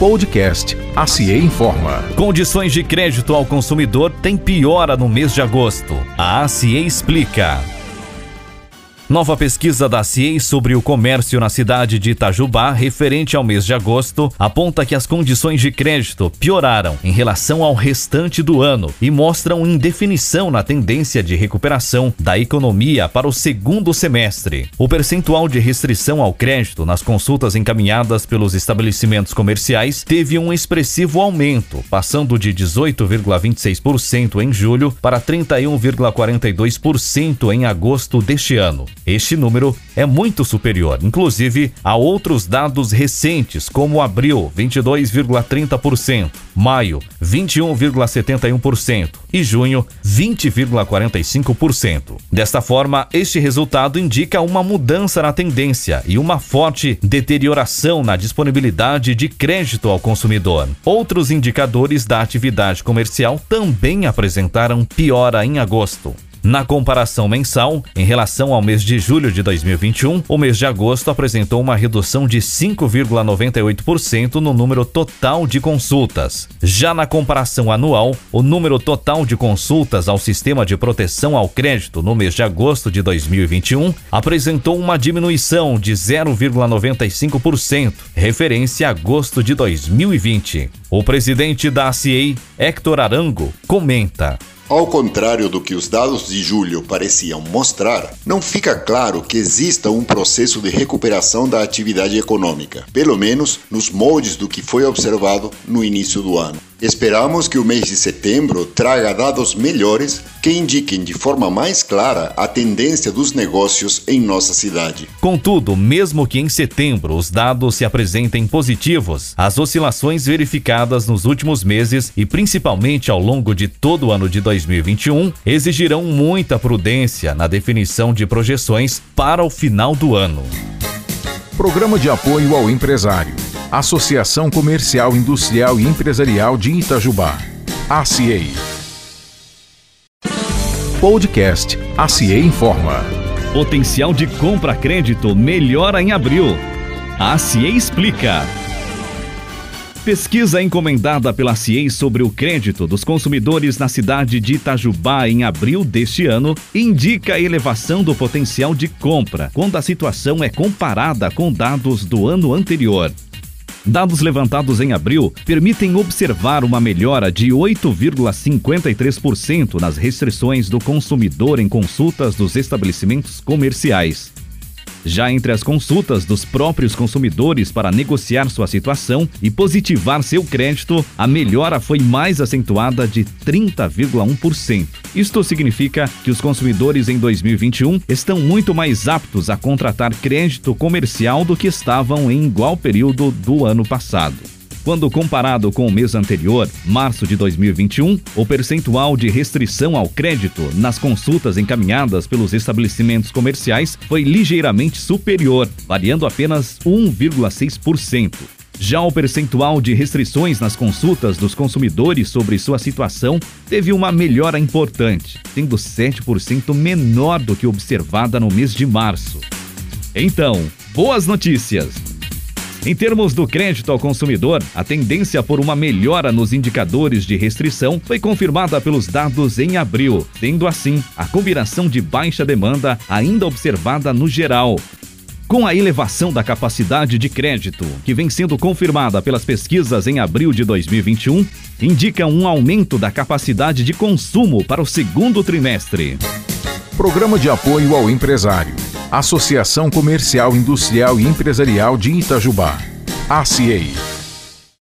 Podcast A CIE Informa. Condições de crédito ao consumidor tem piora no mês de agosto. A ACIE explica. Nova pesquisa da CIEI sobre o comércio na cidade de Itajubá, referente ao mês de agosto, aponta que as condições de crédito pioraram em relação ao restante do ano e mostram indefinição na tendência de recuperação da economia para o segundo semestre. O percentual de restrição ao crédito nas consultas encaminhadas pelos estabelecimentos comerciais teve um expressivo aumento, passando de 18,26% em julho para 31,42% em agosto deste ano. Este número é muito superior, inclusive, a outros dados recentes, como abril, 22,30%, maio, 21,71% e junho, 20,45%. Desta forma, este resultado indica uma mudança na tendência e uma forte deterioração na disponibilidade de crédito ao consumidor. Outros indicadores da atividade comercial também apresentaram piora em agosto. Na comparação mensal, em relação ao mês de julho de 2021, o mês de agosto apresentou uma redução de 5,98% no número total de consultas. Já na comparação anual, o número total de consultas ao sistema de proteção ao crédito no mês de agosto de 2021 apresentou uma diminuição de 0,95%, referência a agosto de 2020. O presidente da ACEI, Hector Arango, comenta. Ao contrário do que os dados de julho pareciam mostrar, não fica claro que exista um processo de recuperação da atividade econômica, pelo menos nos moldes do que foi observado no início do ano. Esperamos que o mês de setembro traga dados melhores que indiquem de forma mais clara a tendência dos negócios em nossa cidade. Contudo, mesmo que em setembro os dados se apresentem positivos, as oscilações verificadas nos últimos meses e principalmente ao longo de todo o ano de 2021 exigirão muita prudência na definição de projeções para o final do ano. Programa de apoio ao empresário. Associação Comercial, Industrial e Empresarial de Itajubá. ACIEI. Podcast ACIEI Informa. Potencial de compra crédito melhora em abril. A CIEI explica. Pesquisa encomendada pela CIEI sobre o crédito dos consumidores na cidade de Itajubá em abril deste ano indica a elevação do potencial de compra quando a situação é comparada com dados do ano anterior. Dados levantados em abril permitem observar uma melhora de 8,53% nas restrições do consumidor em consultas dos estabelecimentos comerciais. Já entre as consultas dos próprios consumidores para negociar sua situação e positivar seu crédito, a melhora foi mais acentuada de 30,1%. Isto significa que os consumidores em 2021 estão muito mais aptos a contratar crédito comercial do que estavam em igual período do ano passado. Quando comparado com o mês anterior, março de 2021, o percentual de restrição ao crédito nas consultas encaminhadas pelos estabelecimentos comerciais foi ligeiramente superior, variando apenas 1,6%. Já o percentual de restrições nas consultas dos consumidores sobre sua situação teve uma melhora importante, sendo 7% menor do que observada no mês de março. Então, boas notícias! Em termos do crédito ao consumidor, a tendência por uma melhora nos indicadores de restrição foi confirmada pelos dados em abril, tendo assim a combinação de baixa demanda ainda observada no geral. Com a elevação da capacidade de crédito, que vem sendo confirmada pelas pesquisas em abril de 2021, indica um aumento da capacidade de consumo para o segundo trimestre. Programa de apoio ao empresário. Associação Comercial, Industrial e Empresarial de Itajubá. ACIEI.